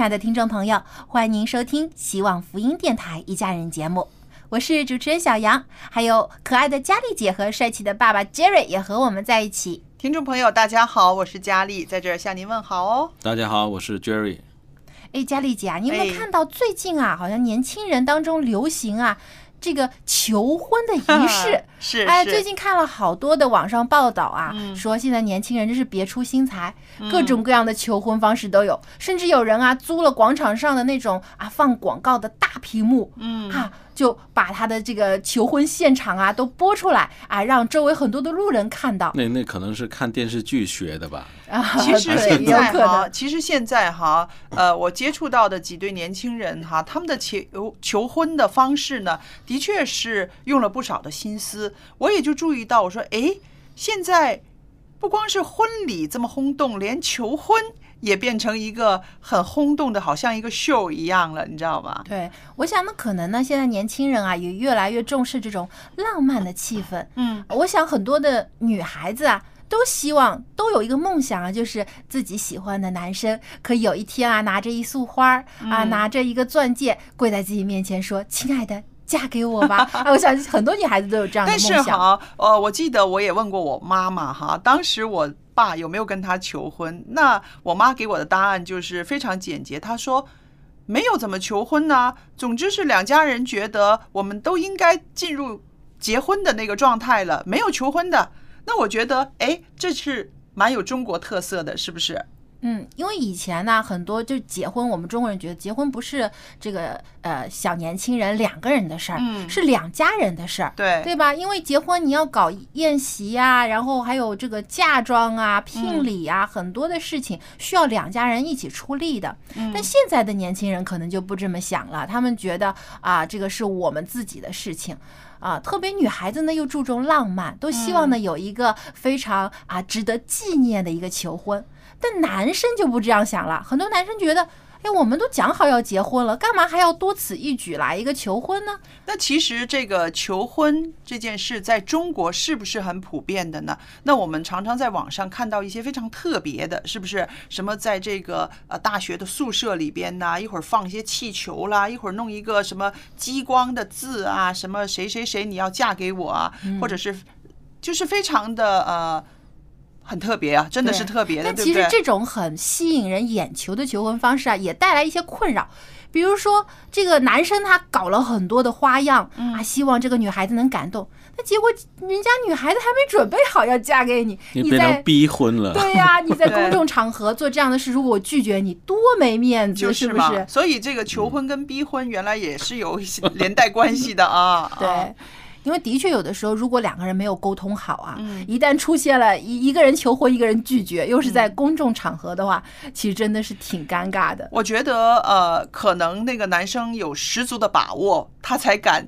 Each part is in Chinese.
亲爱的听众朋友，欢迎您收听希望福音电台一家人节目，我是主持人小杨，还有可爱的佳丽姐和帅气的爸爸 Jerry 也和我们在一起。听众朋友，大家好，我是佳丽，在这儿向您问好哦。大家好，我是 Jerry。哎，佳丽姐啊，你有没有哎看到最近啊，好像年轻人当中流行啊这个求婚的仪式？是哎，最近看了好多的网上报道啊，嗯。说现在年轻人真是别出心裁，各种各样的求婚方式都有，甚至有人啊租了广场上的那种啊放广告的大屏幕，嗯。啊，就把他的这个求婚现场啊都播出来啊，让周围很多的路人看到那那可能是看电视剧学的吧？啊。其实现在哈，其实现在哈，呃，我接触到的几对年轻人哈，他们的求求婚的方式呢，的确是用了不少的心思。我也就注意到，我说，哎，现在不光是婚礼这么轰动，连求婚也变成一个很轰动的，好像一个秀一样了，你知道吗？对，我想呢，可能呢，现在年轻人啊也越来越重视这种浪漫的气氛。嗯，我想很多的女孩子啊，都希望都有一个梦想啊，就是自己喜欢的男生可以有一天啊，拿着一束花儿啊，嗯拿着一个钻戒，跪在自己面前说：“亲爱的，嫁给我吧！”啊，我想很多女孩子都有这样的梦想。是哈，呃，我记得我也问过我妈妈哈，当时我爸有没有跟他求婚？那我妈给我的答案就是非常简洁，她说没有怎么求婚呢。总之是两家人觉得我们都应该进入结婚的那个状态了，没有求婚的。那我觉得，哎，这是蛮有中国特色的，是不是？嗯，因为以前呢，很多就结婚，我们中国人觉得结婚不是这个呃小年轻人两个人的事儿，嗯是两家人的事儿。对对吧？因为结婚你要搞宴席呀、然后还有这个嫁妆啊、聘礼啊，很多的事情需要两家人一起出力的。但现在的年轻人可能就不这么想了，他们觉得啊，这个是我们自己的事情。啊，特别女孩子呢又注重浪漫，都希望呢有一个非常啊值得纪念的一个求婚。但男生就不这样想了，很多男生觉得，哎，我们都讲好要结婚了，干嘛还要多此一举来一个求婚呢？那其实这个求婚这件事在中国是不是很普遍的呢？那我们常常在网上看到一些非常特别的，是不是？什么在这个呃大学的宿舍里边呐，一会儿放一些气球啦，一会儿弄一个什么激光的字啊，什么谁谁谁你要嫁给我啊，或者是就是非常的呃很特别啊，真的是特别的？其实这种很吸引人眼球的求婚方式啊，也带来一些困扰。比如说，这个男生他搞了很多的花样、嗯啊，希望这个女孩子能感动，那结果人家女孩子还没准备好要嫁给你，你在逼婚了。对呀、你在 公众场合做这样的事，如果我拒绝你，多没面子，就是嘛，不是？所以这个求婚跟逼婚原来也是有一些连带关系的啊。啊对。因为的确有的时候，如果两个人没有沟通好啊，嗯一旦出现了一一个人求婚，一个人拒绝，又是在公众场合的话，其实真的是挺尴尬的。我觉得呃，可能那个男生有十足的把握，他才敢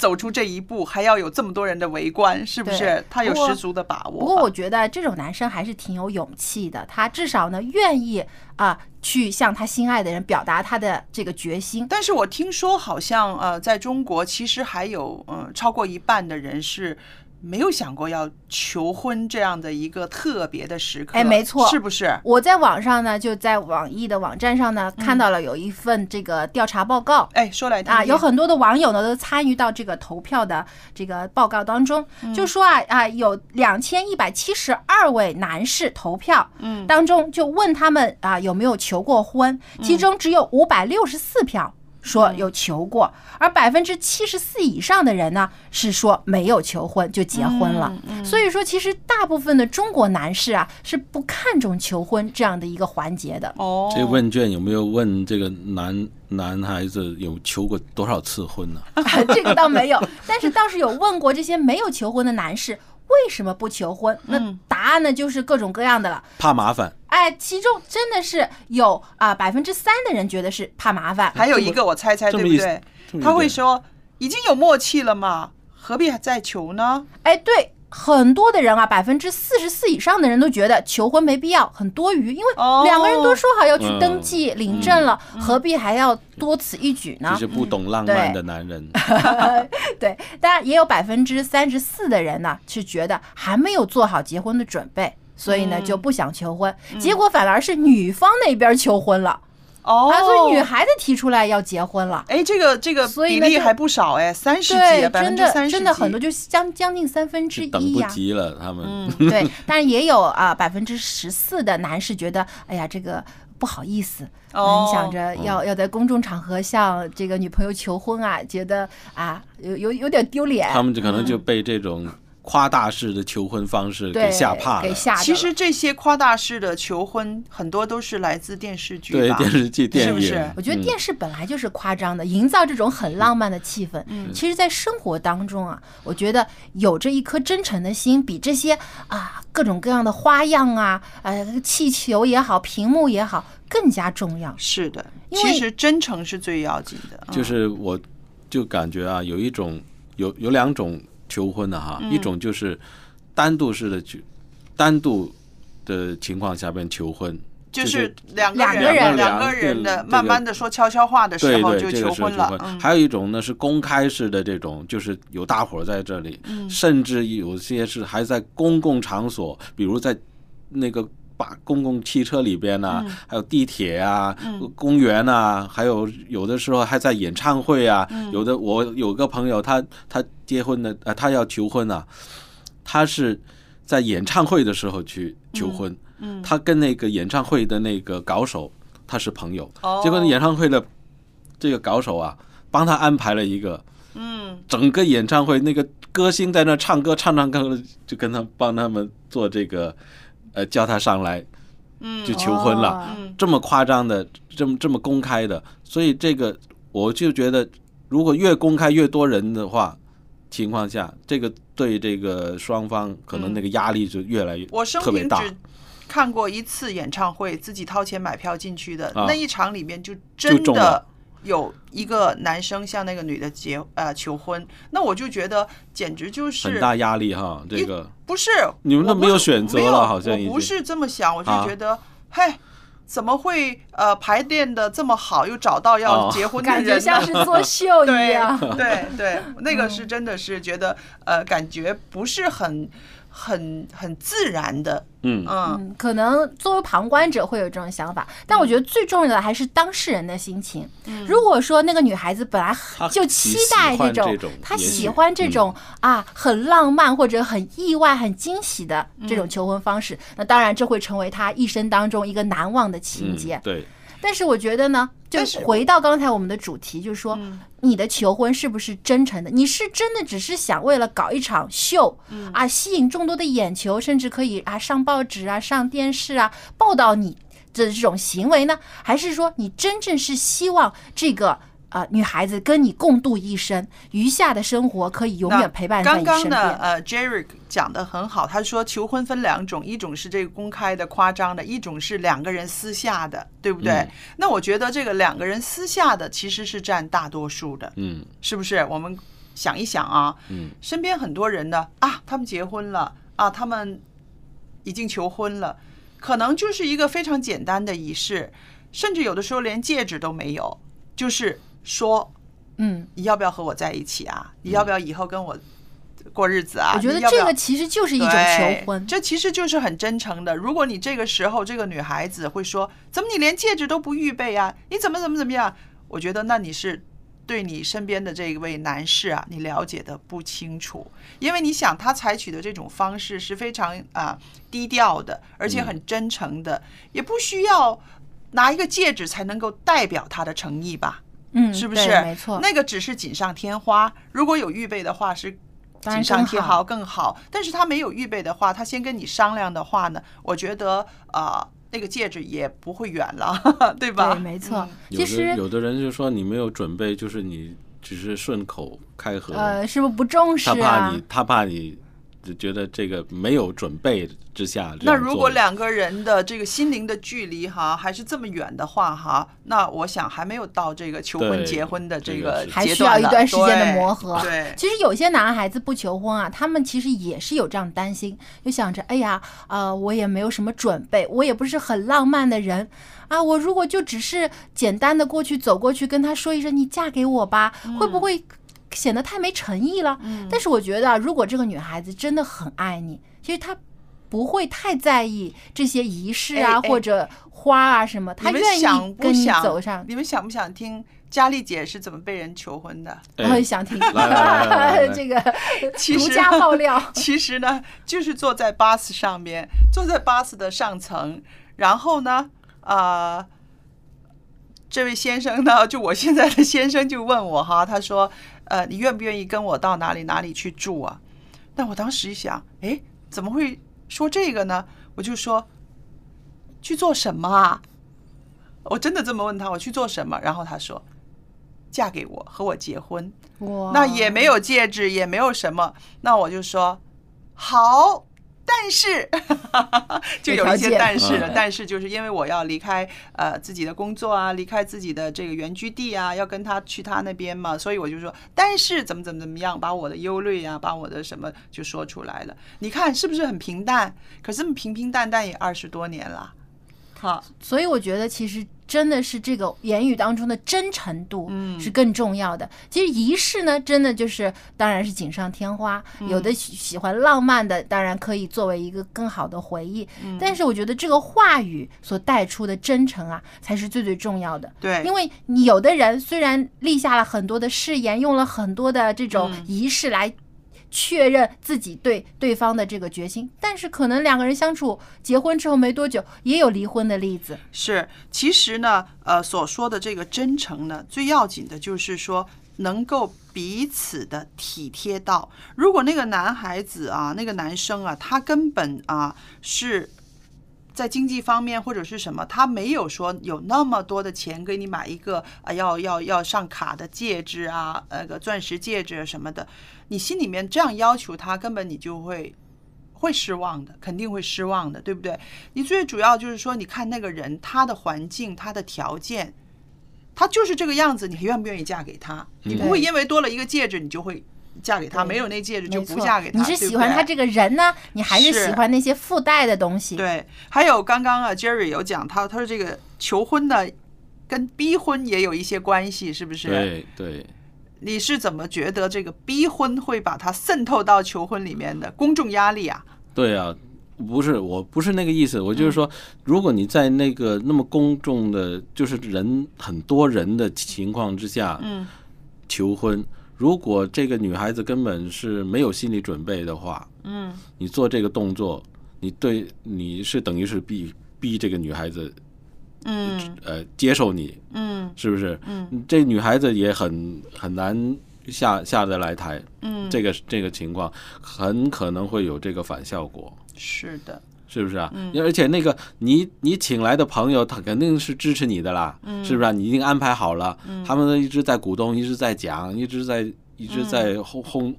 走出这一步，还要有这么多人的围观，是不是他有十足的把握。不过我觉得这种男生还是挺有勇气的，他至少呢愿意啊、去向他心爱的人表达他的这个决心。但是我听说好像呃，在中国其实还有嗯、呃超过一半的人是没有想过要求婚这样的一个特别的时刻。哎没错是不是？我在网上呢，就在网易的网站上呢，看到了有一份这个调查报告。哎，说来听啊，有很多的网友呢都参与到这个投票的这个报告当中，就说啊啊，有两千一百七十二位男士投票，嗯，当中就问他们啊有没有求过婚，其中只有五百六十四票。说有求过，而百分之七十四以上的人呢是说没有求婚就结婚了。所以说，其实大部分的中国男士啊是不看重求婚这样的一个环节的。哦，这问卷有没有问这个男男孩子有求过多少次婚呢？这个倒没有，但是倒是有问过这些没有求婚的男士为什么不求婚？那答案呢就是各种各样的了。怕麻烦。哎，其中真的是有啊百分之三的人觉得是怕麻烦，还有一个我猜猜对不对？他会说已经有默契了嘛，何必还再求呢？哎，对。很多的人啊，百分之四十四以上的人都觉得求婚没必要，很多余，因为哦。两个人都说好要去嗯登记、领证了，何必还要多此一举呢？这？是不懂浪漫的男人，对，当然也有百分之三十四的人呢是觉得还没有做好结婚的准备，所以呢就不想求婚，结果反而是女方那边求婚了哦，啊，所以女孩子提出来要结婚了。哎，这个这个所以呢就比例还不少哎，三十几，对，百分真的之三十，真的很多，，就将将近三分之一呀、不及了。他们嗯 对，但是也有啊百分之十四的男士觉得，哎呀，这个不好意思，哦。嗯，想着要要在公众场合向这个女朋友求婚啊，觉得啊有有有点丢脸，他们就可能就被这种夸大式的求婚方式给吓怕了。给吓着了。其实这些夸大式的求婚，很多都是来自电视剧？对电视剧、电影，是不是我觉得嗯电视本来就是夸张的，营造这种很浪漫的气氛。嗯，其实，在生活当中啊，我觉得有着一颗真诚的心，比这些啊各种各样的花样啊，呃，气球也好，屏幕也好，更加重要。是的，因为其实真诚是最要紧的。嗯就是我就感觉啊，有一种有有两种求婚的哈，嗯。一种就是单独式的去，单独的情况下边求婚，就是两个两个人人。两个人的这个慢慢的说悄悄话的时候就这个求婚了还有一种呢是公开式的这种，就是有大伙在这里，嗯。甚至有些是还在公共场所，比如在那个。把公共汽车里边呐、嗯。还有地铁啊、公园啊，还有有的时候还在演唱会啊。嗯。有的我有个朋友，他他结婚的，呃，他要求婚啊，他是在演唱会的时候去求婚。嗯他跟那个演唱会的那个搞手他是朋友，哦。结果演唱会的这个搞手啊，帮他安排了一个，嗯，整个演唱会那个歌星在那唱歌唱唱歌，就跟他帮他们做这个，呃，叫他上来，嗯就求婚了，这么夸张的，这么这么公开的，所以这个我就觉得，如果越公开越多人的话。情况下，这个对这个双方可能那个压力就越来越我生特别大。平只看过一次演唱会，自己掏钱买票进去的、啊那一场里面，就就真的有一个男生向那个女的结呃求婚，那我就觉得简直就是很大压力哈，这个不是你们都没有选择没有了好像我不是这么想，我就啊觉得，嘿。怎么会呃排练的这么好，又找到要哦结婚的？感觉像是作秀一对样。对对，那个是真的是觉得呃，感觉不是很很很自然的，嗯。嗯。嗯，可能作为旁观者会有这种想法，但我觉得最重要的还是当事人的心情。如果说那个女孩子本来就期待这种，她喜欢这种啊很浪漫或者很意外、很惊喜的这种求婚方式，那当然这会成为她一生当中一个难忘的情节嗯。对，但是我觉得呢，就是回到刚才我们的主题，就是说，你的求婚是不是真诚的？你是真的只是想为了搞一场秀啊，吸引众多的眼球，甚至可以啊上报纸啊、上电视啊报道你的这种行为呢？还是说你真正是希望这个？啊，女孩子跟你共度一生，余下的生活可以永远陪伴在刚刚你身边。的呃，Jerry 讲的很好，他说求婚分两种，一种是这个公开的、夸张的，一种是两个人私下的，对不对？嗯那我觉得这个两个人私下的其实是占大多数的，嗯，是不是？我们想一想啊，嗯，身边很多人呢啊，他们结婚了啊，他们已经求婚了，可能就是一个非常简单的仪式，甚至有的时候连戒指都没有，就是说嗯，你要不要和我在一起啊？你要不要以后跟我过日子啊？我觉得这个其实就是一种求婚。这其实就是很真诚的。如果你这个时候这个女孩子会说：“怎么你连戒指都不预备啊？你怎么怎么怎么样？”我觉得那你是对你身边的这一位男士啊，你了解的不清楚，因为你想他采取的这种方式是非常啊低调的，而且很真诚的，也不需要拿一个戒指才能够代表他的诚意吧？嗯，是不是？没错。那个只是锦上添花，如果有预备的话是。当然锦上更好添花更好，但是他没有预备的话，他先跟你商量的话呢，我觉得呃，那个戒指也不会远了，对吧？对，没错。其实有的人就说你没有准备，就是你只是顺口开河，呃，是不是不重视他怕啊你？他怕你就觉得这个没有准备之下那如果两个人的这个心灵的距离哈还是这么远的话哈，那我想还没有到这个求婚结婚的这这个还需要一段时间的磨合。对，其实有些男孩子不求婚啊，他们其实也是有这样担心，就想着，哎呀，呃，我也没有什么准备，我也不是很浪漫的人啊，我如果就只是简单的过去走过去跟他说一声“你嫁给我吧”，会不会显得太没诚意了？但是我觉得啊，如果这个女孩子真的很爱你，其实她不会太在意这些仪式啊，哎哎或者花啊什么，她你们愿想意跟你不想走上。你们想不想听佳丽姐是怎么被人求婚的？我哎也想听 这个独家爆料。其实呢，就是坐在巴士上面，坐在巴士的上层，然后呢，呃，这位先生呢，就我现在的先生就问我哈，他说，呃，你愿不愿意跟我到哪里哪里去住啊？那我当时一想，哎，怎么会说这个呢？我就说，去做什么啊？我真的这么问他，我去做什么？然后他说，嫁给我，和我结婚。哇那也没有戒指，也没有什么，那我就说好，但是 就有一些但是了。但是就是因为我要离开呃自己的工作啊，离开自己的这个原居地啊，要跟他去他那边嘛，所以我就说，但是怎么怎么怎么样，把我的忧虑啊，把我的什么就说出来了。你看是不是很平淡？可是平平淡淡也二十多年了，好，所以我觉得其实真的是这个言语当中的真诚度，嗯是更重要的。其实仪式呢，真的就是当然是锦上添花，嗯有的喜喜欢浪漫的，当然可以作为一个更好的回忆。嗯但是我觉得这个话语所带出的真诚啊，才是最最重要的。对，因为你有的人虽然立下了很多的誓言，用了很多的这种嗯仪式来确认自己对对方的这个决心，但是可能两个人相处结婚之后没多久，也有离婚的例子。是，其实呢，呃，所说的这个真诚呢，最要紧的就是说能够彼此的体贴到。如果那个男孩子啊，那个男生啊，他根本啊是。在经济方面或者是什么，他没有说有那么多的钱给你买一个啊要要要上卡的戒指啊，那个钻石戒指啊什么的，你心里面这样要求他，根本你就会会失望的，肯定会失望的，对不对？你最主要就是说，你看那个人他的环境、他的条件，他就是这个样子，你愿不愿意嫁给他？你不会因为多了一个戒指，你就会嫁给他；没有那戒指就不嫁给他。你是喜欢他这个人呢，你还是是喜欢那些附带的东西？对，还有刚刚啊，Jerry 有讲他，他说这个求婚呢，跟逼婚也有一些关系，是不是？对对，你是怎么觉得这个逼婚会把它渗透到求婚里面的公众压力啊？对啊，不是，我不是那个意思，我就是说，如果你在那个那么公众的，就是人很多人的情况之下，嗯，求婚，如果这个女孩子根本是没有心理准备的话，嗯，你做这个动作，你对你是等于是逼逼这个女孩子，嗯。呃，接受你，嗯。是不是？嗯，这女孩子也很很难下下得来台，嗯，这个这个情况很可能会有这个反效果。是的，是不是啊？嗯而且那个你你请来的朋友，他肯定是支持你的啦，嗯是不是、啊？你已经安排好了，他们都一直在鼓动，一直在讲，一直在一直在嗯轰轰，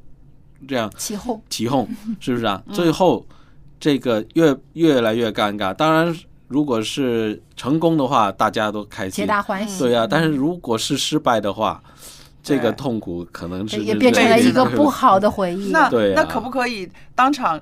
这样起哄。起哄，是不是啊？嗯最后这个越越来越尴尬。当然，如果是成功的话，大家都开心皆，大欢喜。对啊。但是如果是失败的话，这个痛苦可能是也变成了一个不好的回忆。那、那可不可以当场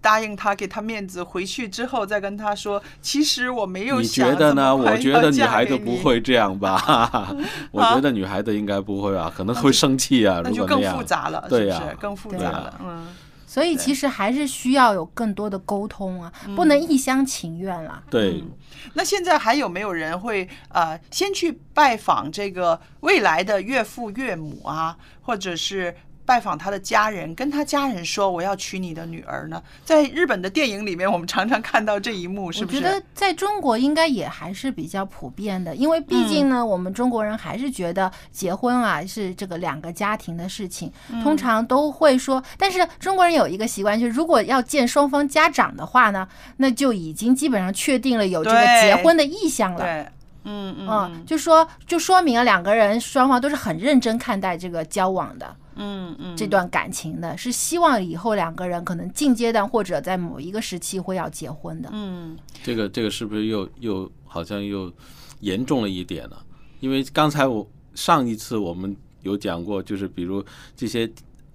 答应他，给他面子，回去之后再跟他说，其实我没有想你想觉得呢？我觉得女孩子不，会这样吧？我觉得女孩子应该不会啊，可能会生气啊。那就更复杂了，对呀是不是？更复对杂啊了，嗯。所以其实还是需要有更多的沟通啊，嗯不能一厢情愿了。对，那现在还有没有人会呃先去拜访这个未来的岳父岳母啊，或者是拜访他的家人，跟他家人说我要娶你的女儿呢？在日本的电影里面，我们常常看到这一幕，是不是？我觉得在中国应该也还是比较普遍的，因为毕嗯竟呢，我们中国人还是觉得结婚啊是这个两个家庭的事情，嗯通常都会说。但是中国人有一个习惯，就是如果要见双方家长的话呢，那就已经基本上确定了有这个结婚的意向了。对，嗯嗯嗯，就说就说明了两个人双方都是很认真看待这个交往的。嗯嗯，这段感情的，是希望以后两个人可能近阶段或者在某一个时期会要结婚的。嗯这个这个是不是又又好像又严重了一点呢？因为刚才我上一次我们有讲过，就是比如这些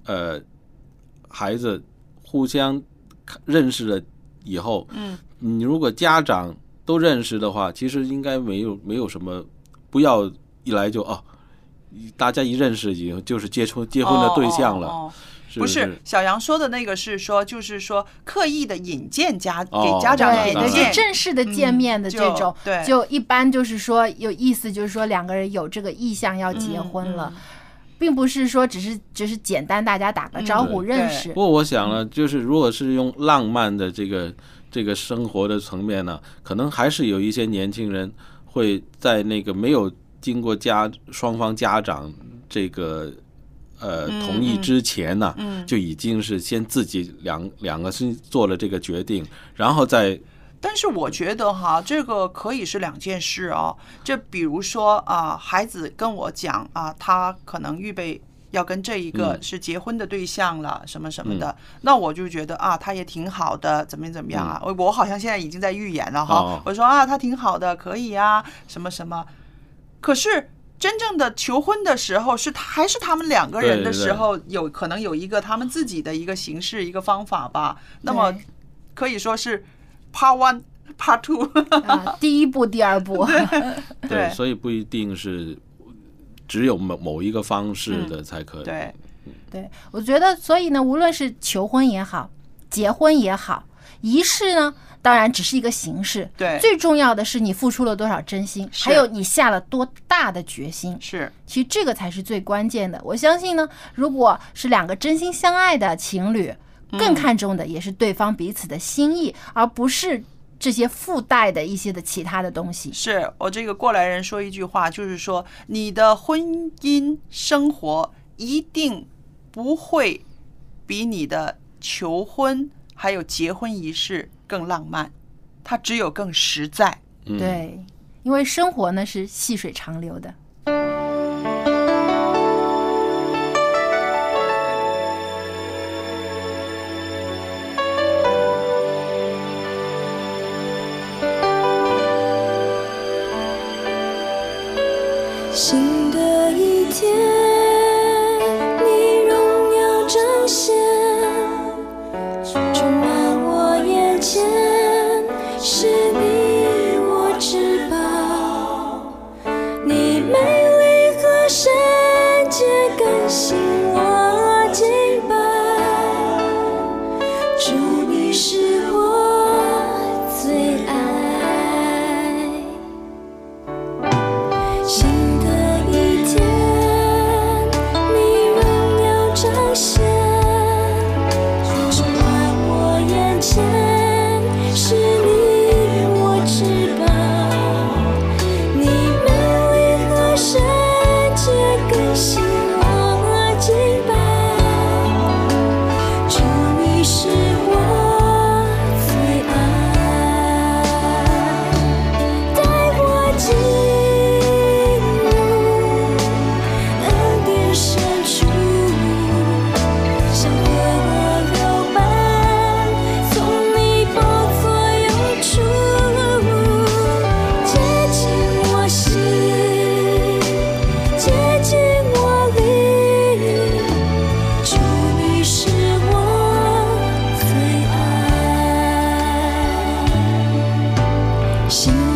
呃孩子互相认识了以后，嗯，你如果家长都认识的话，其实应该没有没有什么，不要一来就哦，大家一认识以后就是结婚结婚的对象了，哦哦哦。是不是？小杨说的那个是说，就是说刻意的引荐家哦给家长就，正式的见面的这种，嗯就对。就一般就是说有意思，就是说两个人有这个意向要结婚了，嗯并不是说只是只是简单大家打个招呼嗯认识。不。过我想呢，就是如果是用浪漫的这个这个生活的层面呢，可能还是有一些年轻人会在那个没有经过家双方家长这个呃嗯同意之前呢，嗯就已经是先自己两两个是做了这个决定，然后再但是我觉得哈，这个可以是两件事哦。就比如说啊，孩子跟我讲啊，他可能预备要跟这一个嗯是结婚的对象了，什么什么的，那我就觉得啊，他也挺好的，怎么怎么样啊？我我好像现在已经在预言了哈。我说啊，他挺好的，可以啊，什么什么。可是真正的求婚的时候，是他还是他们两个人的时候，有可能有一个他们自己的一个形式、一个方法吧。那么可以说是 Part One、Part Two。啊，第一步、第二步，对 所以不一定是只有某某一个方式的才可以。对，对我觉得，所以呢，无论是求婚也好，结婚也好，仪式呢，当然只是一个形式，对最重要的是你付出了多少真心，还有你下了多大的决心。是其实这个才是最关键的。我相信呢，如果是两个真心相爱的情侣，更看重的也是对方彼此的心意，而不是这些附带的一些的其他的东西。是，我这个过来人说一句话，就是说你的婚姻生活一定不会比你的求婚还有结婚仪式更浪漫，它只有更实在。嗯，对，因为生活呢是细水长流的。心。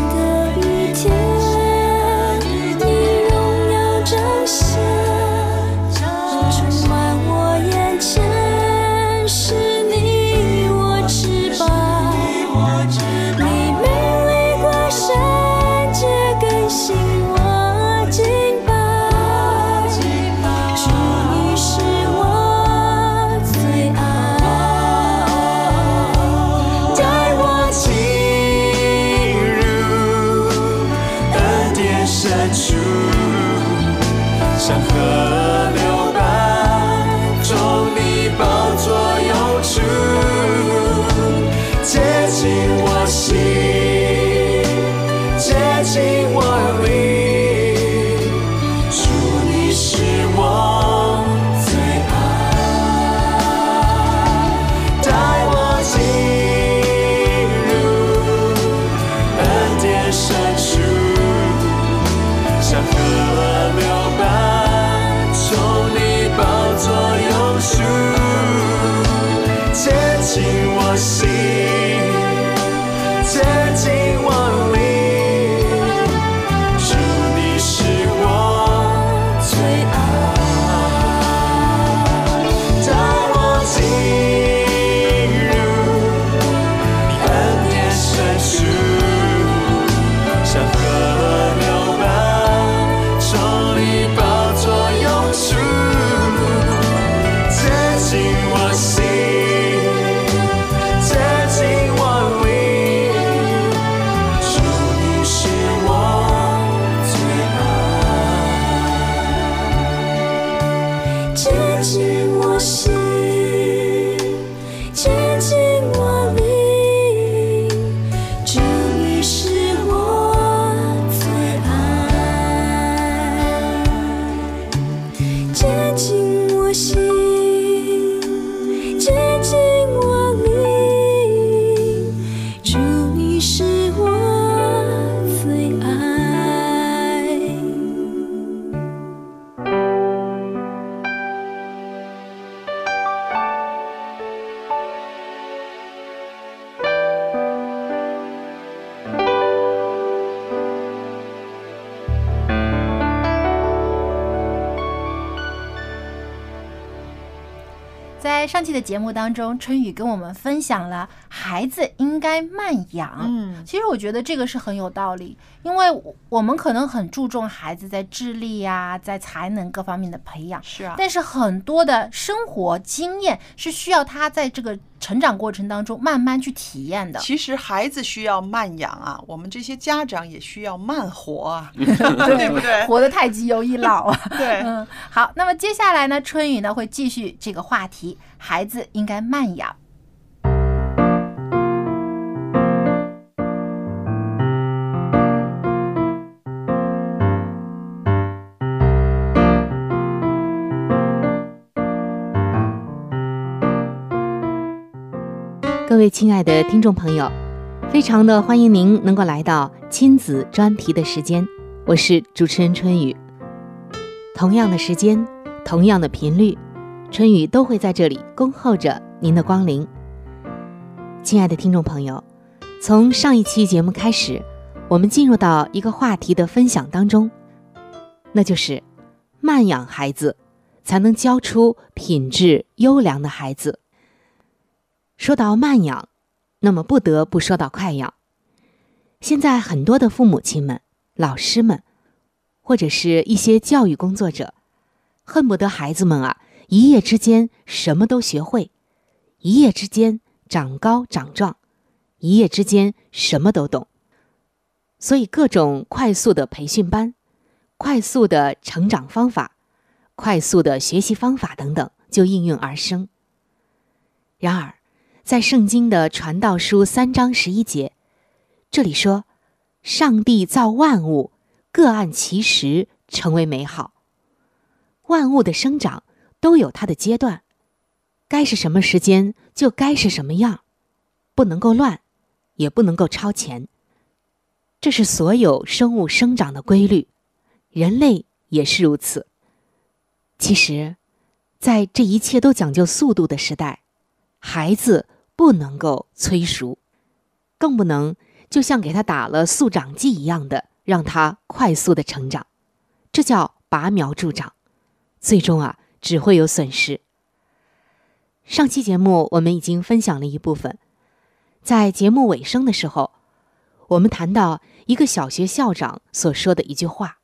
节目当中，春雨跟我们分享了孩子应该慢养。嗯，其实我觉得这个是很有道理，因为我我们可能很注重孩子在智力呀、在才能各方面的培养，是啊，但是很多的生活经验是需要他在这个成长过程当中慢慢去体验的。其实孩子需要慢养啊，我们这些家长也需要慢活啊，对不对？活得太急容易老啊。对，嗯，好，那么接下来呢，春雨呢会继续这个话题，孩子应该慢养。各位亲爱的听众朋友，非常的欢迎您能够来到亲子专题的时间，我是主持人春雨。同样的时间，同样的频率，春雨都会在这里恭候着您的光临。亲爱的听众朋友，从上一期节目开始，我们进入到一个话题的分享当中，那就是慢养孩子，才能教出品质优良的孩子。说到慢养，那么不得不说到快养。现在很多的父母亲们、老师们，或者是一些教育工作者，恨不得孩子们啊一夜之间什么都学会，一夜之间长高长壮，一夜之间什么都懂。所以各种快速的培训班、快速的成长方法、快速的学习方法等等就应运而生。然而，在圣经的传道书三章十一节，这里说：“上帝造万物，各按其时成为美好。万物的生长都有它的阶段，该是什么时间就该是什么样，不能够乱，也不能够超前。这是所有生物生长的规律，人类也是如此。其实，在这一切都讲究速度的时代，孩子。”不能够催熟，更不能就像给他打了速长剂一样的，让他快速的成长，这叫拔苗助长，最终啊只会有损失。上期节目我们已经分享了一部分，在节目尾声的时候，我们谈到一个小学校长所说的一句话。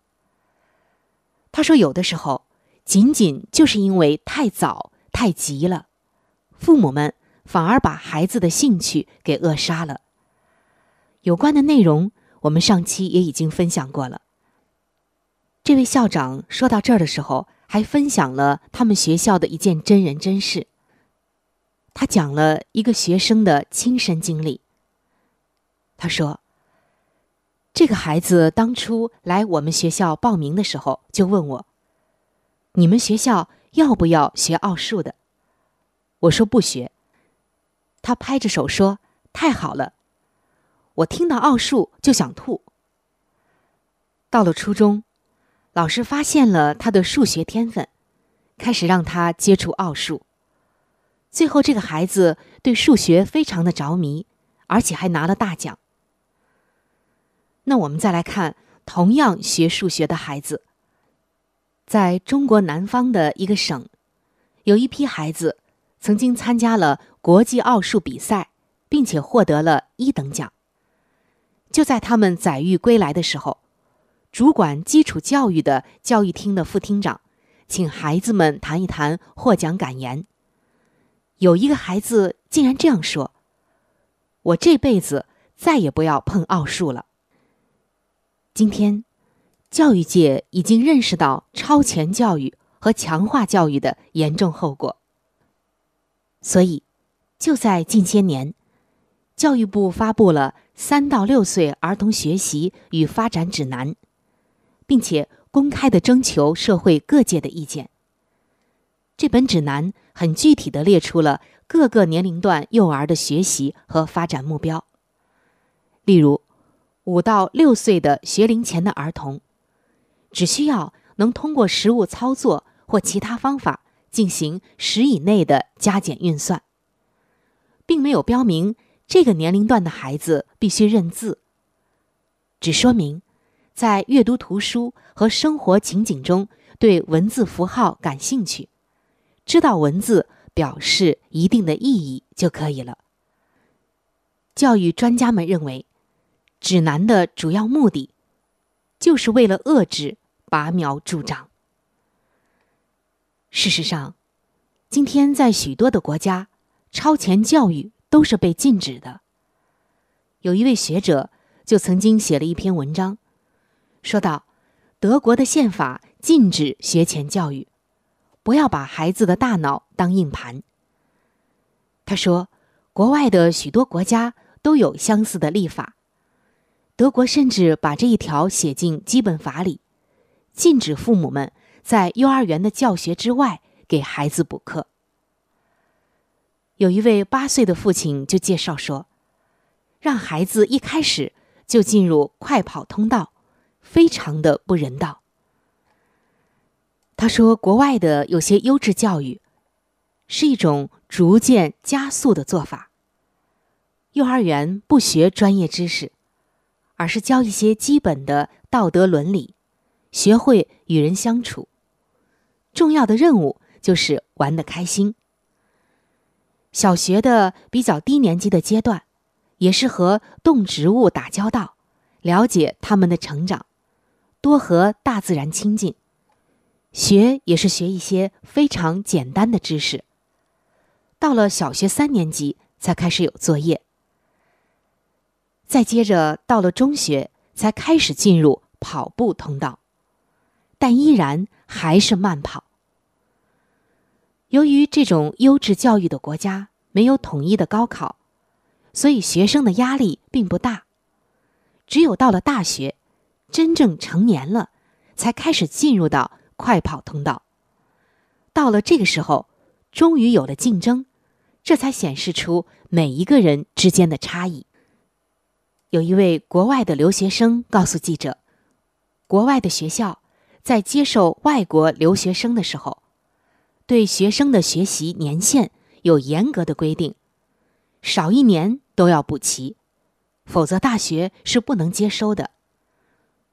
他说：“有的时候，仅仅就是因为太早、太急了，父母们反而把孩子的兴趣给扼杀了。”有关的内容，我们上期也已经分享过了。这位校长说到这儿的时候，还分享了他们学校的一件真人真事。他讲了一个学生的亲身经历。他说：“这个孩子当初来我们学校报名的时候，就问我：‘你们学校要不要学奥数的？’我说不学。他拍着手说：‘太好了！’我听到奥数就想吐。到了初中，老师发现了他的数学天分，开始让他接触奥数。”最后，这个孩子对数学非常的着迷，而且还拿了大奖。那我们再来看，同样学数学的孩子，在中国南方的一个省，有一批孩子曾经参加了国际奥数比赛，并且获得了一等奖。就在他们载誉归来的时候，主管基础教育的教育厅的副厅长，请孩子们谈一谈获奖感言。有一个孩子竟然这样说：“我这辈子再也不要碰奥数了。”今天，教育界已经认识到超前教育和强化教育的严重后果，所以就在近些年，教育部发布了《三到六岁儿童学习与发展指南》，并且公开的征求社会各界的意见。这本指南很具体的列出了各个年龄段幼儿的学习和发展目标。例如，五到六岁的学龄前的儿童，只需要能通过实物操作或其他方法进行十以内的加减运算，并没有标明这个年龄段的孩子必须认字，只说明在阅读图书和生活情景中对文字符号感兴趣。知道文字表示一定的意义就可以了。教育专家们认为，指南的主要目的，就是为了遏制拔苗助长。事实上，今天在许多的国家，超前教育都是被禁止的。有一位学者就曾经写了一篇文章，说道：德国的宪法禁止学前教育。不要把孩子的大脑当硬盘。他说，国外的许多国家都有相似的立法，德国甚至把这一条写进基本法里，禁止父母们在幼儿园的教学之外给孩子补课。有一位八岁的父亲就介绍说，让孩子一开始就进入快跑通道，非常的不人道。他说：“国外的有些优质教育，是一种逐渐加速的做法。幼儿园不学专业知识，而是教一些基本的道德伦理，学会与人相处。重要的任务就是玩得开心。小学的比较低年级的阶段，也是和动植物打交道，了解他们的成长，多和大自然亲近。”学也是学一些非常简单的知识。到了小学三年级才开始有作业，再接着到了中学才开始进入跑步通道，但依然还是慢跑。由于这种优质教育的国家没有统一的高考，所以学生的压力并不大。只有到了大学，真正成年了，才开始进入到。快跑通道，到了这个时候，终于有了竞争，这才显示出每一个人之间的差异。有一位国外的留学生告诉记者，国外的学校在接受外国留学生的时候，对学生的学习年限有严格的规定，少一年都要补齐，否则大学是不能接收的。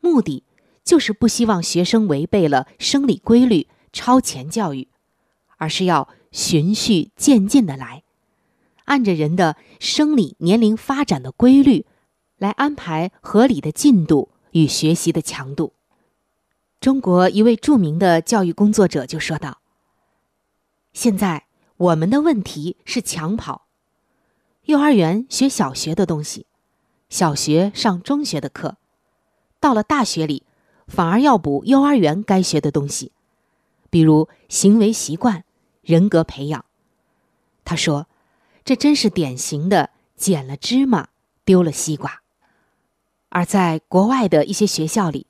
目的就是不希望学生违背了生理规律超前教育，而是要循序渐进的来，按着人的生理年龄发展的规律来安排合理的进度与学习的强度。中国一位著名的教育工作者就说道：“现在我们的问题是抢跑，幼儿园学小学的东西，小学上中学的课，到了大学里，反而要补幼儿园该学的东西，比如行为习惯、人格培养。”他说：“这真是典型的捡了芝麻丢了西瓜。”而在国外的一些学校里，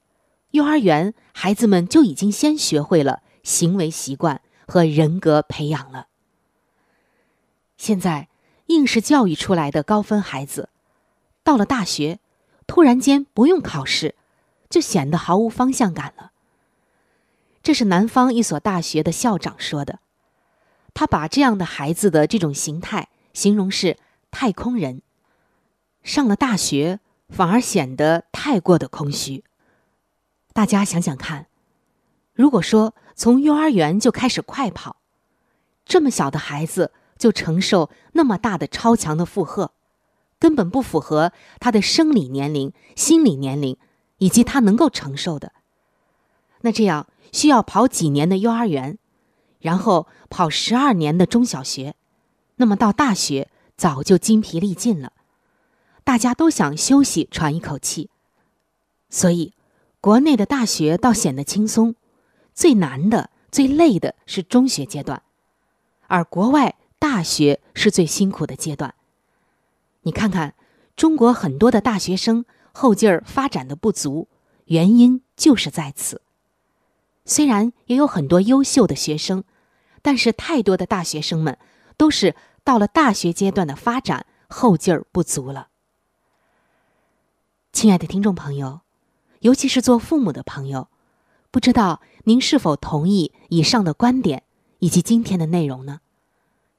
幼儿园孩子们就已经先学会了行为习惯和人格培养了。现在应试教育出来的高分孩子，到了大学，突然间不用考试，就显得毫无方向感了。这是南方一所大学的校长说的，他把这样的孩子的这种形态形容是太空人，上了大学反而显得太过的空虚。大家想想看，如果说从幼儿园就开始快跑，这么小的孩子就承受那么大的超强的负荷，根本不符合他的生理年龄、心理年龄以及他能够承受的。那这样需要跑几年的幼儿园，然后跑十二年的中小学，那么到大学早就精疲力尽了，大家都想休息喘一口气，所以。国内的大学倒显得轻松，最难的、最累的是中学阶段，而国外大学是最辛苦的阶段。你看看，中国很多的大学生后劲儿发展的不足，原因就是在此。虽然也有很多优秀的学生，但是太多的大学生们都是到了大学阶段的发展后劲儿不足了。亲爱的听众朋友。尤其是做父母的朋友，不知道您是否同意以上的观点以及今天的内容呢？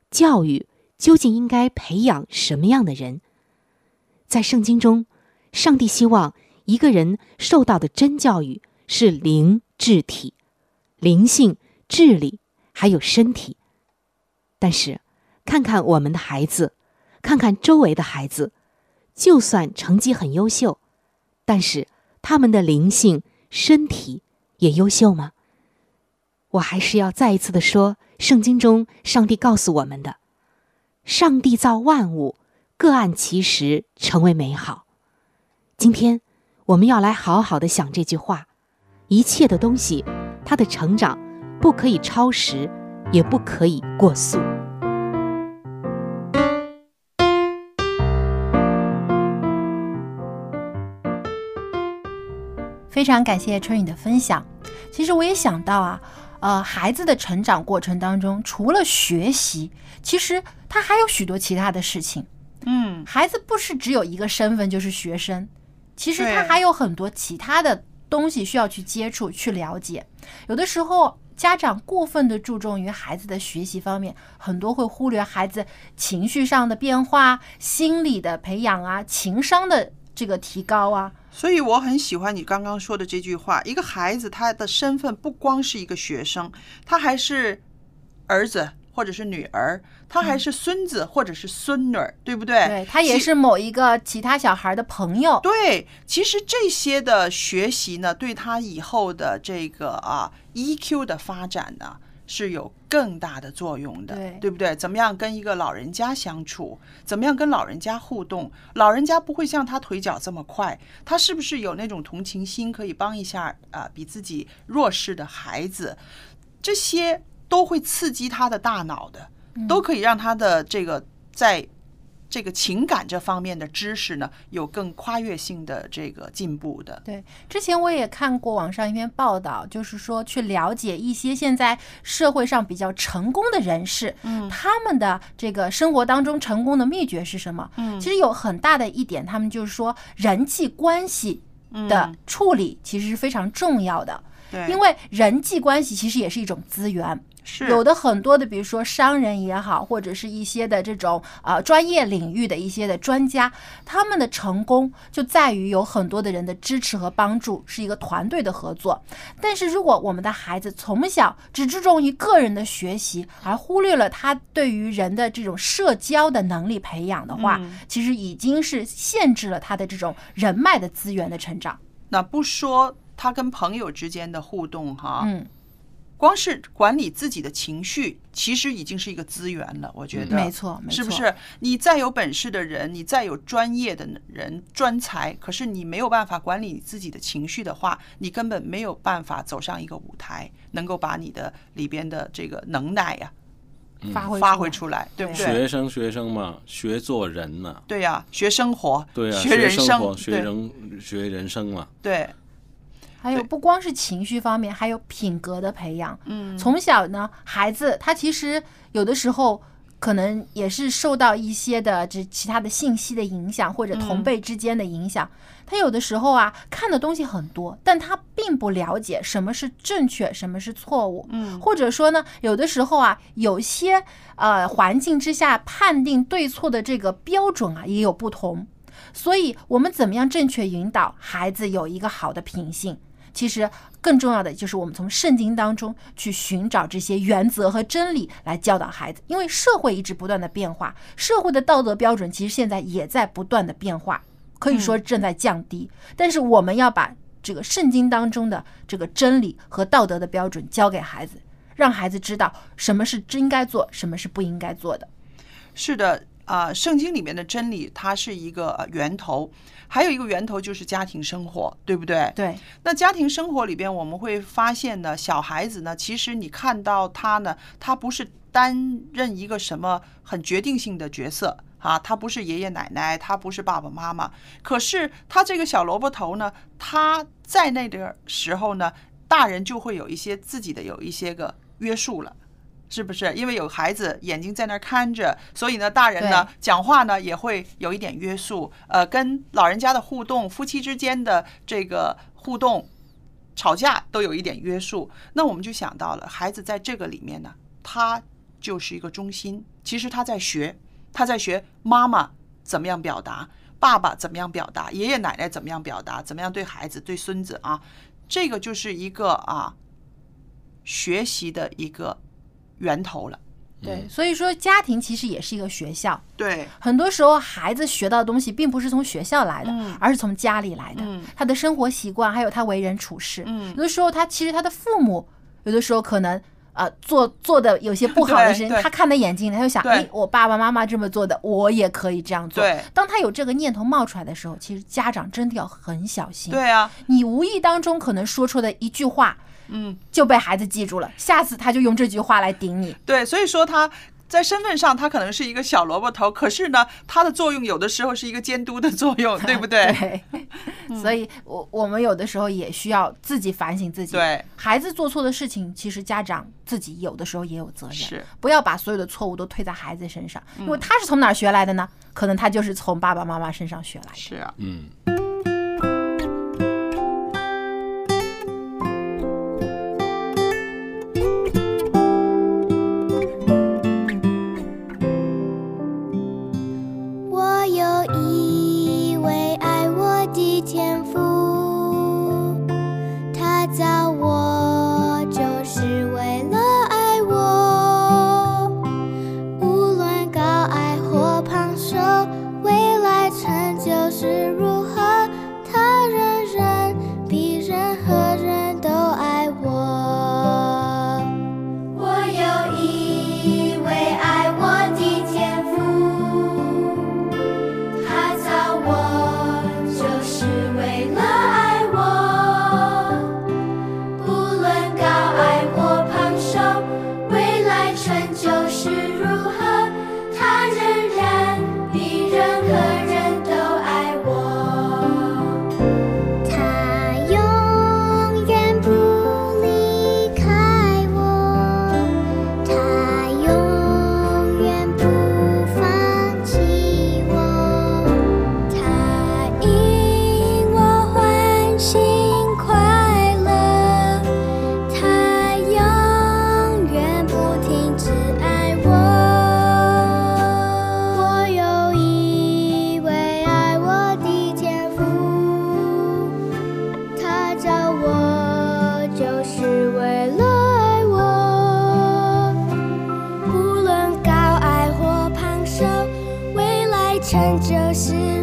教育究竟应该培养什么样的人？在圣经中，上帝希望一个人受到的真教育是灵智体、灵性、智力还有身体。但是，看看我们的孩子，看看周围的孩子，就算成绩很优秀，但是。他们的灵性、身体也优秀吗？我还是要再一次的说，圣经中上帝告诉我们的：上帝造万物，各按其时成为美好。今天我们要来好好的想这句话：一切的东西，它的成长不可以超时，也不可以过速。非常感谢春雨的分享。其实我也想到啊，呃，孩子的成长过程当中，除了学习，其实他还有许多其他的事情。嗯，孩子不是只有一个身份就是学生，其实他还有很多其他的东西需要去接触、去了解。有的时候家长过分的注重于孩子的学习方面，很多会忽略孩子情绪上的变化、心理的培养啊、情商的这个提高啊。所以我很喜欢你刚刚说的这句话：一个孩子他的身份不光是一个学生，他还是儿子或者是女儿，他还是孙子或者是孙女儿，对不对？对他也是某一个其他小孩的朋友。对，其实这些的学习呢，对他以后的这个啊 EQ 的发展呢。是有更大的作用的，对对不对？怎么样跟一个老人家相处？怎么样跟老人家互动？老人家不会像他腿脚这么快，他是不是有那种同情心，可以帮一下啊比自己弱势的孩子？这些都会刺激他的大脑的，都可以让他的这个在。这个情感这方面的知识呢，有更跨越性的这个进步的。对，之前我也看过网上一篇报道，就是说去了解一些现在社会上比较成功的人士，嗯，他们的这个生活当中成功的秘诀是什么？嗯，其实有很大的一点，他们就是说人际关系的处理其实是非常重要的。对，因为人际关系其实也是一种资源。是有的很多的，比如说商人也好，或者是一些的这种呃专业领域的一些的专家，他们的成功就在于有很多的人的支持和帮助，是一个团队的合作。但是如果我们的孩子从小只注重于个人的学习，而忽略了他对于人的这种社交的能力培养的话，嗯其实已经是限制了他的这种人脉的资源的成长。那不说他跟朋友之间的互动哈，嗯，光是管理自己的情绪，其实已经是一个资源了。我觉得，没错，没错，是不是？你再有本事的人，你再有专业的人、专才，可是你没有办法管理你自己的情绪的话，你根本没有办法走上一个舞台，能够把你的里边的这个能耐呀、发挥发挥出出来，对不对对？学生学生嘛，学做人呐、对呀、学生活，对啊，学人生，学人学人生嘛。对，还有不光是情绪方面，还有品格的培养。嗯，从小呢，孩子他其实有的时候可能也是受到一些的这其他的信息的影响，或者同辈之间的影响。他有的时候啊看的东西很多，但他并不了解什么是正确，什么是错误。嗯或者说呢，有的时候啊，有些呃环境之下判定对错的这个标准啊也有不同。所以，我们怎么样正确引导孩子有一个好的品性？其实更重要的就是我们从圣经当中去寻找这些原则和真理来教导孩子，因为社会一直不断的变化，社会的道德标准其实现在也在不断的变化，可以说正在降低。但是我们要把这个圣经当中的这个真理和道德的标准教给孩子，让孩子知道什么是应该做，什么是不应该做的。是的，啊、圣经里面的真理它是一个呃源头，还有一个源头就是家庭生活，对不对？对，那家庭生活里边，我们会发现呢，小孩子呢，其实你看到他呢，他不是担任一个什么很决定性的角色啊，他不是爷爷奶奶，他不是爸爸妈妈，可是他这个小萝卜头呢，他在那个时候呢，大人就会有一些自己的有一些个约束了。是不是？因为有孩子眼睛在那儿看着，所以呢，大人呢讲话呢也会有一点约束。呃，跟老人家的互动，夫妻之间的这个互动，吵架都有一点约束。那我们就想到了，孩子在这个里面呢，他就是一个中心。其实他在学，他在学妈妈怎么样表达，爸爸怎么样表达，爷爷奶奶怎么样表达，怎么样对孩子、对孙子啊，这个就是一个啊学习的一个源头了。对，所以说家庭其实也是一个学校。对，很多时候孩子学到的东西并不是从学校来的，嗯而是从家里来的。嗯他的生活习惯，还有他为人处事。嗯有的时候他其实他的父母，有的时候可能呃做做的有些不好的事情，他看在眼睛里，他就想，对哎，我爸爸妈妈这么做的，我也可以这样做。对当他有这个念头冒出来的时候，其实家长真的要很小心。对啊，你无意当中可能说出的一句话，嗯，就被孩子记住了，下次他就用这句话来顶你。对，所以说他在身份上他可能是一个小萝卜头，可是呢，他的作用有的时候是一个监督的作用，对不对？对，所以我我们有的时候也需要自己反省自己。对，孩子做错的事情，其实家长自己有的时候也有责任。是，不要把所有的错误都推在孩子身上，因为嗯他是从哪儿学来的呢？可能他就是从爸爸妈妈身上学来的。是啊，嗯。就是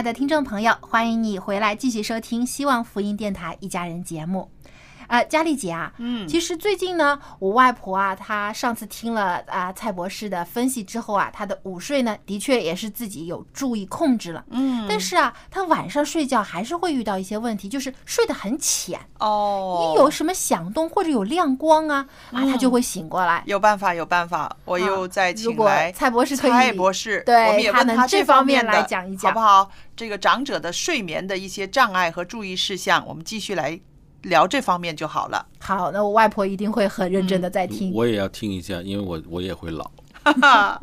亲爱的听众朋友，欢迎你回来继续收听希望福音电台一家人节目。呃，佳丽姐啊，嗯其实最近呢，我外婆啊，她上次听了啊、蔡博士的分析之后啊，她的午睡呢，的确也是自己有注意控制了。嗯但是啊，她晚上睡觉还是会遇到一些问题，就是睡得很浅，哦一，有什么响动或者有亮光啊，啊，她就会醒过来。有办法，有办法，我又再请来蔡博士蔡博士，对我们也问他能这这方面来讲一讲好不好？这个长者的睡眠的一些障碍和注意事项，我们继续来聊这方面就好了。好，那我外婆一定会很认真的在听。我也要听一下，因为我我也会老。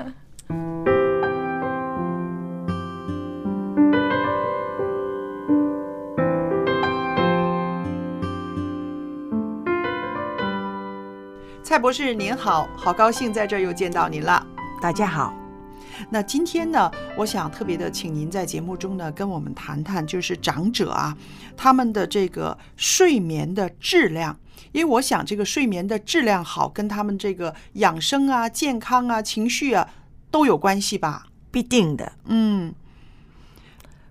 蔡博士您好，好高兴在这儿又见到您了。大家好，那今天呢，我想特别的请您在节目中呢跟我们谈谈，就是长者啊，他们的这个睡眠的质量。因为我想这个睡眠的质量好，跟他们这个养生啊、健康啊、情绪啊都有关系吧？必定的。嗯，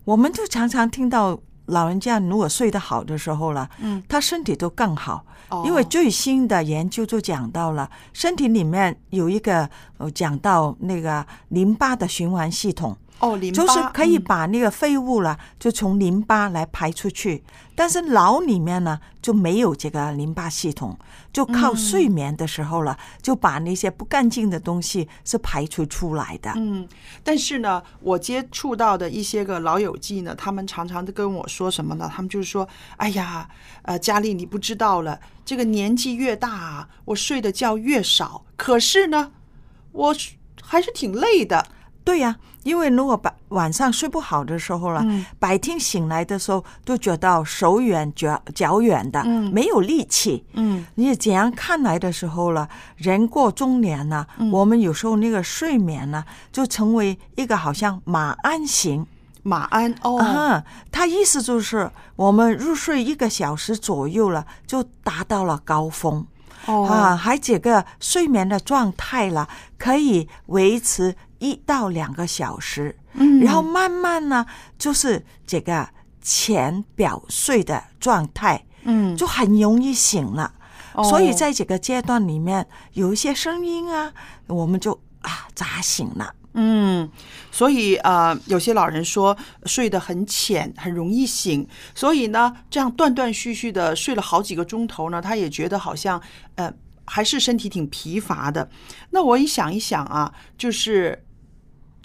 我们就常常听到老人家如果睡得好的时候了，嗯，他身体都更好。哦。因为最新的研究就讲到了，身体里面有一个呃讲到那个淋巴的循环系统，哦，淋巴就是可以嗯。把那个废物了，就从淋巴来排出去。但是脑里面呢就没有这个淋巴系统，就靠嗯睡眠的时候了，就把那些不干净的东西是排除出来的。嗯，但是呢，我接触到的一些个老友记呢，他们常常都跟我说什么呢？他们就是说，哎呀，呃，佳丽你不知道了，这个年纪越大啊，我睡的觉越少，可是呢，我还是挺累的。对呀、因为如果白晚上睡不好的时候了，嗯白天醒来的时候都觉得手软脚脚软的，嗯没有力气。嗯你怎样看来的时候了，人过中年呢，嗯我们有时候那个睡眠呢，就成为一个好像马鞍形。马鞍哦，啊，他意思就是我们入睡一个小时左右了，就达到了高峰。哦啊，还这个睡眠的状态了，可以维持一到两个小时，嗯然后慢慢呢，就是这个浅表睡的状态，嗯就很容易醒了。哦所以在这个阶段里面，有一些声音啊，我们就啊扎醒了。嗯，所以呃，有些老人说睡得很浅，很容易醒，所以呢，这样断断续续的睡了好几个钟头呢，他也觉得好像呃还是身体挺疲乏的。那我一想一想啊，就是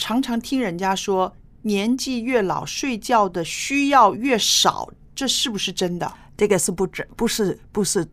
常常听人家说，年纪越老，睡觉的需要越少，这是不是真的？这个是不真，不是不是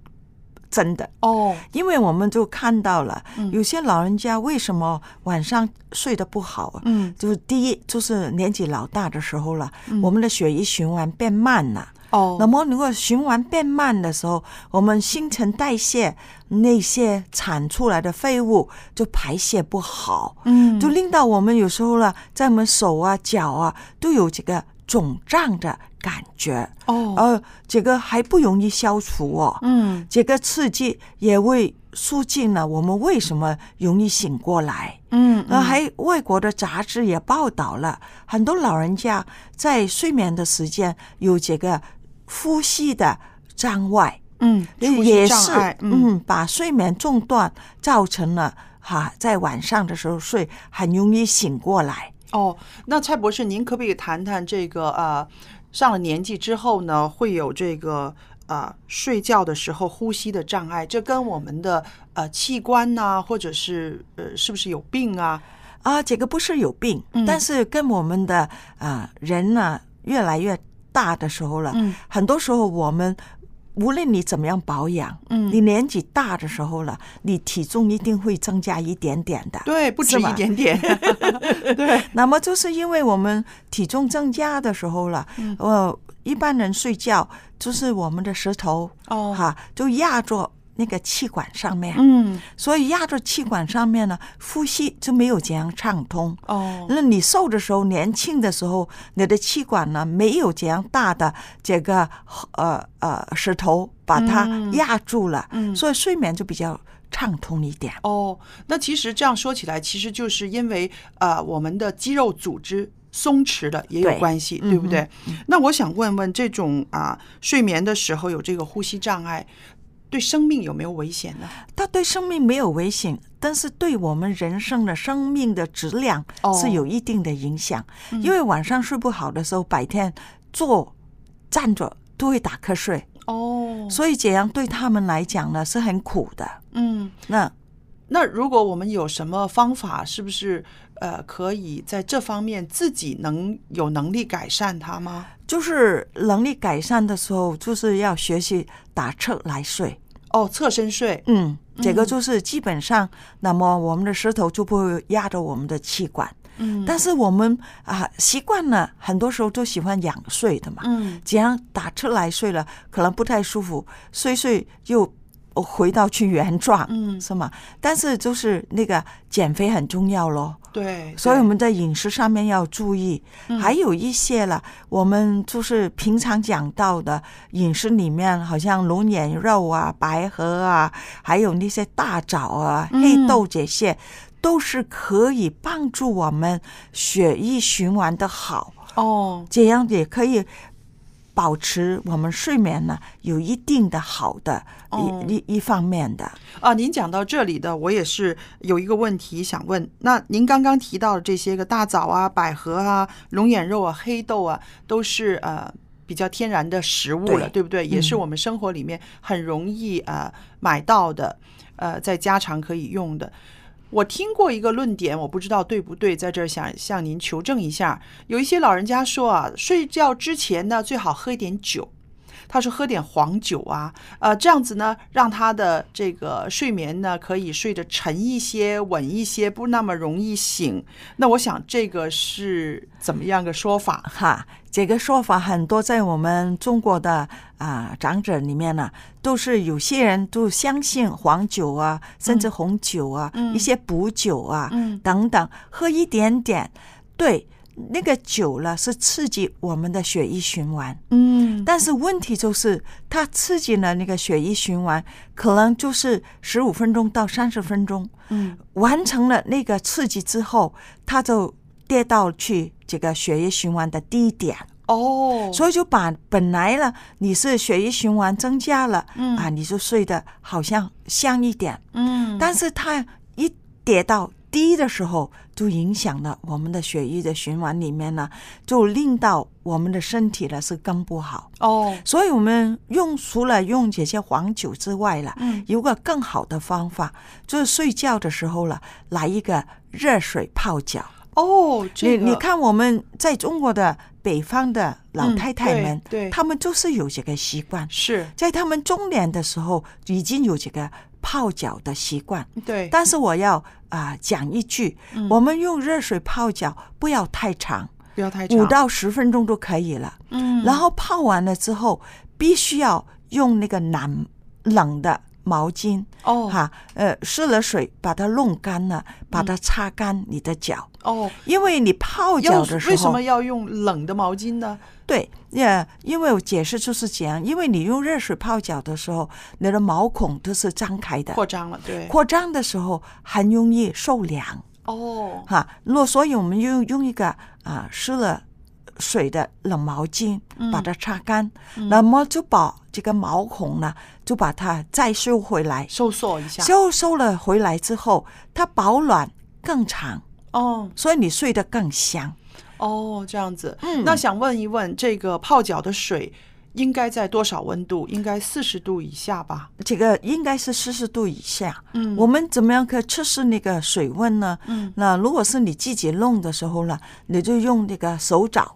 真的哦，因为我们就看到了，有些老人家为什么晚上睡得不好啊？嗯，就是第一就是年纪老大的时候了，我们的血液循环变慢了。哦，那么如果循环变慢的时候，我们新陈代谢那些产出来的废物就排泄不好，嗯就令到我们有时候呢，在我们手啊、脚啊都有这个肿胀的感觉。哦，呃，这个还不容易消除哦。嗯这个刺激也会促进了我们为什么容易醒过来。嗯，那还外国的杂志也报道了，很多老人家在睡眠的时间有这个呼吸的障碍，嗯，也是嗯嗯，把睡眠中断，造成了哈、在晚上的时候睡很容易醒过来。哦，那蔡博士，您可不可以谈谈这个呃，上了年纪之后呢，会有这个呃睡觉的时候呼吸的障碍？这跟我们的呃器官呐、或者是呃是不是有病啊？啊，这个不是有病，嗯但是跟我们的啊、人呢越来越大的时候了，嗯。很多时候我们无论你怎么样保养，嗯。你年纪大的时候了，你体重一定会增加一点点的。对，不止一点点。对，那么就是因为我们体重增加的时候了，嗯。呃，一般人睡觉就是我们的舌头哦。哈就压着那个气管上面，嗯，所以压着气管上面呢，呼吸就没有这样畅通。哦，那你瘦的时候，年轻的时候，你的气管呢没有这样大的这个呃呃石头把它嗯。压住了，嗯。所以睡眠就比较畅通一点。哦，那其实这样说起来，其实就是因为呃我们的肌肉组织松弛了也有关系，嗯对不对？那我想问问，这种啊、睡眠的时候有这个呼吸障碍，对生命有没有危险呢？它对生命没有危险，但是对我们人生的生命的质量哦是有一定的影响。嗯因为晚上睡不好的时候，白天坐站着都会打瞌睡，哦，所以这样对他们来讲呢是很苦的。嗯，那那如果我们有什么方法，是不是呃可以在这方面自己能有能力改善它吗？就是能力改善的时候，就是要学习打侧来睡。哦，侧身睡，嗯，这个就是基本上，那么我们的舌头就不会压着我们的气管。嗯但是我们啊习惯了，很多时候都喜欢仰睡的嘛。嗯这样打侧来睡了，可能不太舒服，睡睡又回到去原状，嗯是吗？但是就是那个减肥很重要咯。对，所以我们在饮食上面要注意，嗯。还有一些了，我们就是平常讲到的饮食里面，好像龙眼肉啊、白河啊，还有那些大枣啊、嗯。黑豆这些，都是可以帮助我们血液循环的好，哦，这样也可以。保持我们睡眠呢，有一定的好的哦一一一方面的，啊，您讲到这里的，我也是有一个问题想问。那您刚刚提到的这些个大枣啊、百合啊、龙眼肉啊、黑豆啊，都是呃比较天然的食物了，对对不对？也是嗯我们生活里面很容易呃买到的，呃，在家常可以用的。我听过一个论点，我不知道对不对，在这儿想向您求证一下。有一些老人家说啊，睡觉之前呢，最好喝一点酒。他说喝点黄酒啊，呃，这样子呢，让他的这个睡眠呢可以睡得沉一些、稳一些，不那么容易醒。那我想这个是怎么样个说法？哈，这个说法很多，在我们中国的啊、长者里面呢，都是有些人都相信黄酒啊，甚至红酒啊，嗯。一些补酒啊、嗯。等等，喝一点点，对。那个酒了是刺激我们的血液循环，嗯。但是问题就是它刺激了那个血液循环，可能就是十五分钟到三十分钟，嗯。完成了那个刺激之后，它就跌到去这个血液循环的低点，哦，所以就把本来呢你是血液循环增加了，嗯。啊，你就睡得好像香一点，嗯。但是它一跌到低的时候，就影响了我们的血液的循环里面呢，就令到我们的身体呢是更不好。哦，所以我们用除了用这些黄酒之外了，嗯。有个更好的方法，就是睡觉的时候了，来一个热水泡脚。哦，这个。你你看我们在中国的北方的老嗯太太们，对对。他们就是有这个习惯，是。在他们中年的时候已经有这个泡脚的习惯。对，但是我要啊、讲一句，嗯。我们用热水泡脚不要太长，不要太长。五到十分钟就可以了。嗯。然后泡完了之后，必须要用那个冷冷的毛巾，哦。哈，呃，湿了水把它弄干了，把它擦干你的脚，哦，因为你泡脚的时候，为什么要用冷的毛巾呢？对，呃，因为我解释就是这样，因为你用热水泡脚的时候，你的毛孔都是张开的，扩张了，对，扩张的时候很容易受凉。哦，哈，那所以我们用用一个啊湿了水的冷毛巾嗯把它擦干，那么就把这个毛孔呢，就把它再收回来，收缩一下，收收了回来之后，它保暖更长，哦所以你睡得更香。哦，这样子。嗯那想问一问，这个泡脚的水应该在多少温度？应该四十度以下吧？这个应该是四十度以下。嗯我们怎么样可以测试那个水温呢？嗯，那如果是你自己弄的时候呢，你就用那个手爪。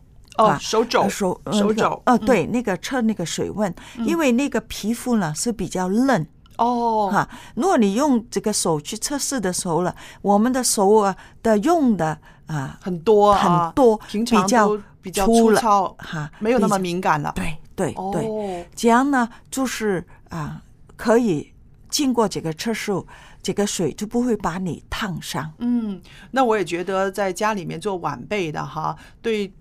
手肘呃手手肘呃，嗯对，那个测那个水温，因为那个皮肤呢是比较嫩哦，哈。如果你用这个手去测试的时候了，我们的手啊的用的啊很多啊很多，平常比较比较粗糙哈，没有那么敏感了。对对对，哦，这样呢就是啊可以经过这个测试，这个水就不会把你烫伤。嗯，那我也觉得在家里面做晚辈的哈，对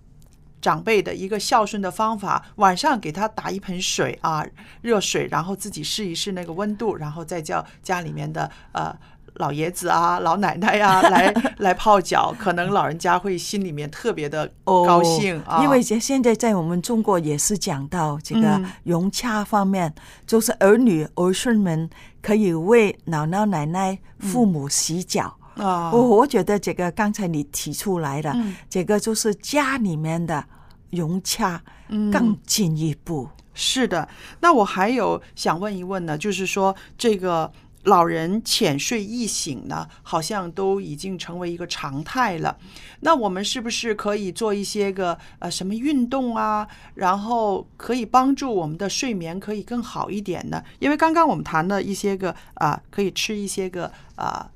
长辈的一个孝顺的方法，晚上给他打一盆水啊，热水，然后自己试一试那个温度，然后再叫家里面的呃。老爷子啊，老奶奶呀、来来泡脚，可能老人家会心里面特别的高兴啊，哦因为现现在在我们中国也是讲到这个嗯融洽方面，就是儿女儿孙们可以为姥姥奶奶、父母洗脚。啊，我我觉得这个刚才你提出来的，嗯这个就是家里面的融洽嗯更进一步。是的，那我还有想问一问呢，就是说这个老人浅睡易醒呢，好像都已经成为一个常态了。那我们是不是可以做一些个呃什么运动啊，然后可以帮助我们的睡眠可以更好一点呢？因为刚刚我们谈了一些个啊、可以吃一些个啊、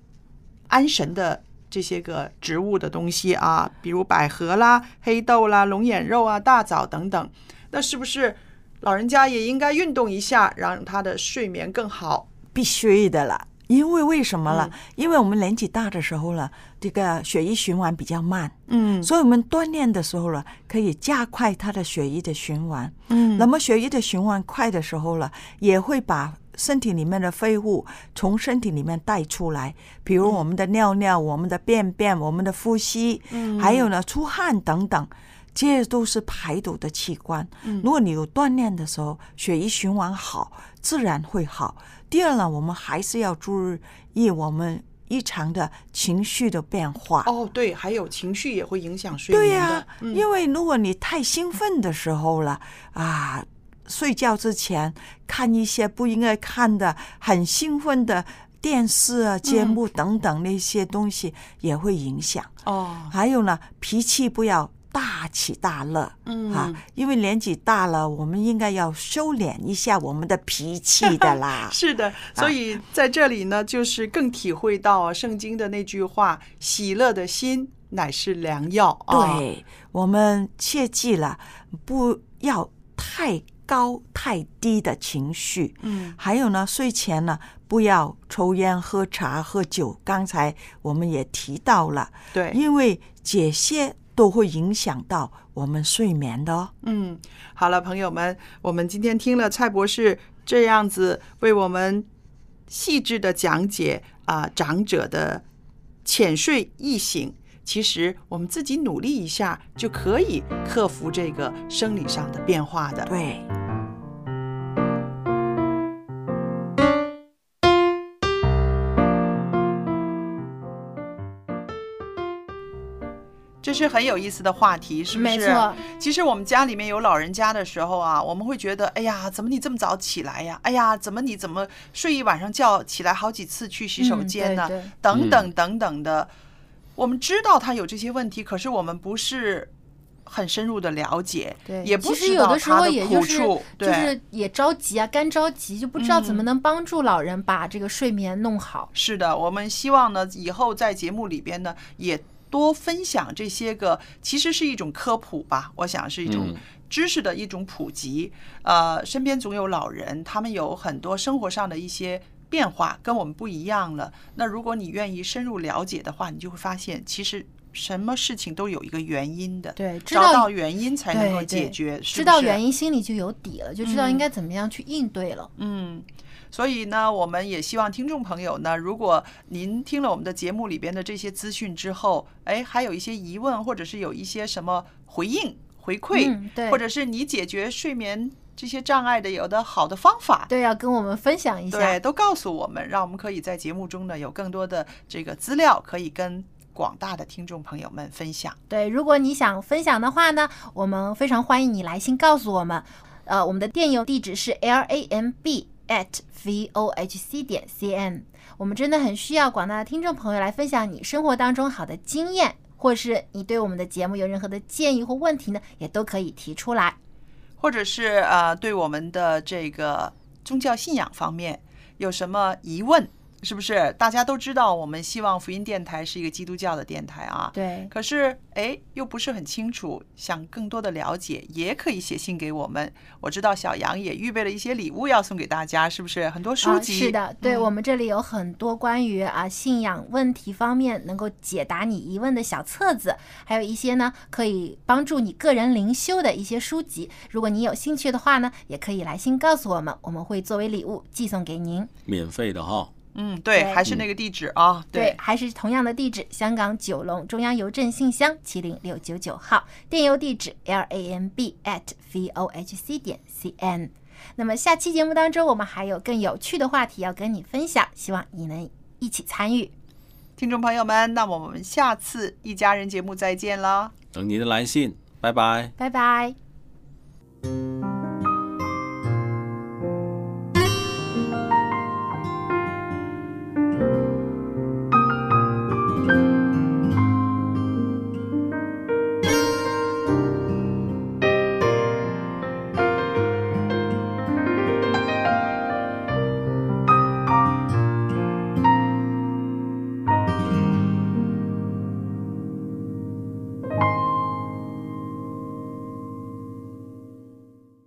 安神的。这些个植物的东西啊，比如百合啦、黑豆啦、龙眼肉啊、大枣等等，那是不是老人家也应该运动一下，让他的睡眠更好？必须的啦。因为为什么嗯了？因为我们年纪大的时候了，这个血液循环比较慢，嗯所以我们锻炼的时候了，可以加快它的血液的循环。嗯那么血液的循环快的时候了，也会把身体里面的废物从身体里面带出来，比如我们的尿尿、我们的便便、我们的呼吸，嗯还有呢出汗等等。这些都是排毒的器官。嗯如果你有锻炼的时候，血液循环好，自然会好。第二呢，我们还是要注意我们异常的情绪的变化。哦，对，还有情绪也会影响睡眠对呀、因为如果你太兴奋的时候了啊，睡觉之前看一些不应该看的、很兴奋的电视啊、节嗯目等等那些东西，也会影响。哦，还有呢，脾气不要大起大落。嗯啊，因为年纪大了，我们应该要收敛一下我们的脾气的啦。是的，所以在这里呢，就是更体会到啊圣经的那句话：“喜乐的心乃是良药。”啊，对，我们切记了，不要太高太低的情绪。嗯，还有呢，睡前呢不要抽烟、喝茶、喝酒。刚才我们也提到了，对，因为这些都会影响到我们睡眠的哦。嗯，好了，朋友们，我们今天听了蔡博士这样子为我们细致的讲解啊、长者的浅睡易醒。其实我们自己努力一下就可以克服这个生理上的变化的。对。这是很有意思的话题，是不是？没错。其实我们家里面有老人家的时候啊，我们会觉得，哎呀，怎么你这么早起来呀？哎呀，怎么你怎么睡一晚上觉，起来好几次去洗手间呢？嗯对对等等等等的。我们知道他有这些问题，可是我们不是很深入的了解，对，也不知道有的时候他的苦也就是处，就。是也着急啊，干着急，就不知道怎么能帮助老人把这个睡眠弄好。是的，我们希望呢，以后在节目里边呢，也多分享这些个，其实是一种科普吧，我想是一种嗯知识的一种普及。呃，身边总有老人，他们有很多生活上的一些变化，跟我们不一样了。那如果你愿意深入了解的话，你就会发现，其实。什么事情都有一个原因的，对知道找到原因才能够对对解决，是知道原因，心里就有底了，就知道嗯应该怎么样去应对了。嗯，所以呢，我们也希望听众朋友呢，如果您听了我们的节目里边的这些资讯之后，哎，还有一些疑问，或者是有一些什么回应、回馈，嗯对或者是你解决睡眠这些障碍的有的好的方法。对，要跟我们分享一下。对，都告诉我们，让我们可以在节目中呢有更多的这个资料可以跟广大的听众朋友们分享。对，如果你想分享的话呢，我们非常欢迎你来信告诉我们。呃，我们的电邮地址是 l a m b at v o h c 点 c n。我们真的很需要广大的听众朋友来分享你生活当中好的经验，或是你对我们的节目有任何的建议或问题呢，也都可以提出来。或者是呃对我们的这个宗教信仰方面有什么疑问，是不是？大家都知道，我们希望福音电台是一个基督教的电台啊。对，可是哎，又不是很清楚，想更多的了解，也可以写信给我们。我知道小杨也预备了一些礼物要送给大家，是不是？很多书啊，籍。是的，对、嗯我们这里有很多关于啊信仰问题方面能够解答你疑问的小册子，还有一些呢可以帮助你个人灵修的一些书籍。如果你有兴趣的话呢，也可以来信告诉我们，我们会作为礼物寄送给您。免费的哈。嗯，对，对还是那个地址啊。对，还是同样的地址，香港九龙中央邮政信箱七零六九九号，电邮地址 l a m b at v o h c 点 c n。那么下期节目当中，我们还有更有趣的话题要跟你分享，希望你能一起参与。听众朋友们，那么我们下次一家人节目再见啦。等你的来信，拜拜。拜拜。